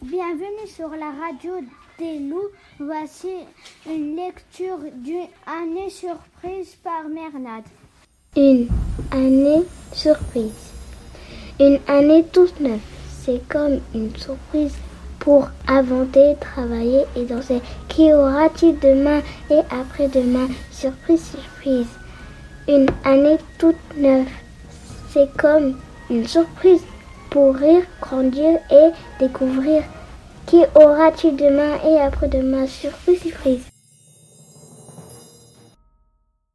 Bienvenue sur la radio des loups. Voici une lecture d'une année surprise par Mernade. Une année surprise. Une année toute neuve. C'est comme une surprise pour inventer, travailler et danser. Qui aura-t-il demain et après-demain? Surprise, surprise. Une année toute neuve. C'est comme une surprise pour rire, grandir et découvrir. Qui aura-t-il demain et après-demain Surprise, surprise.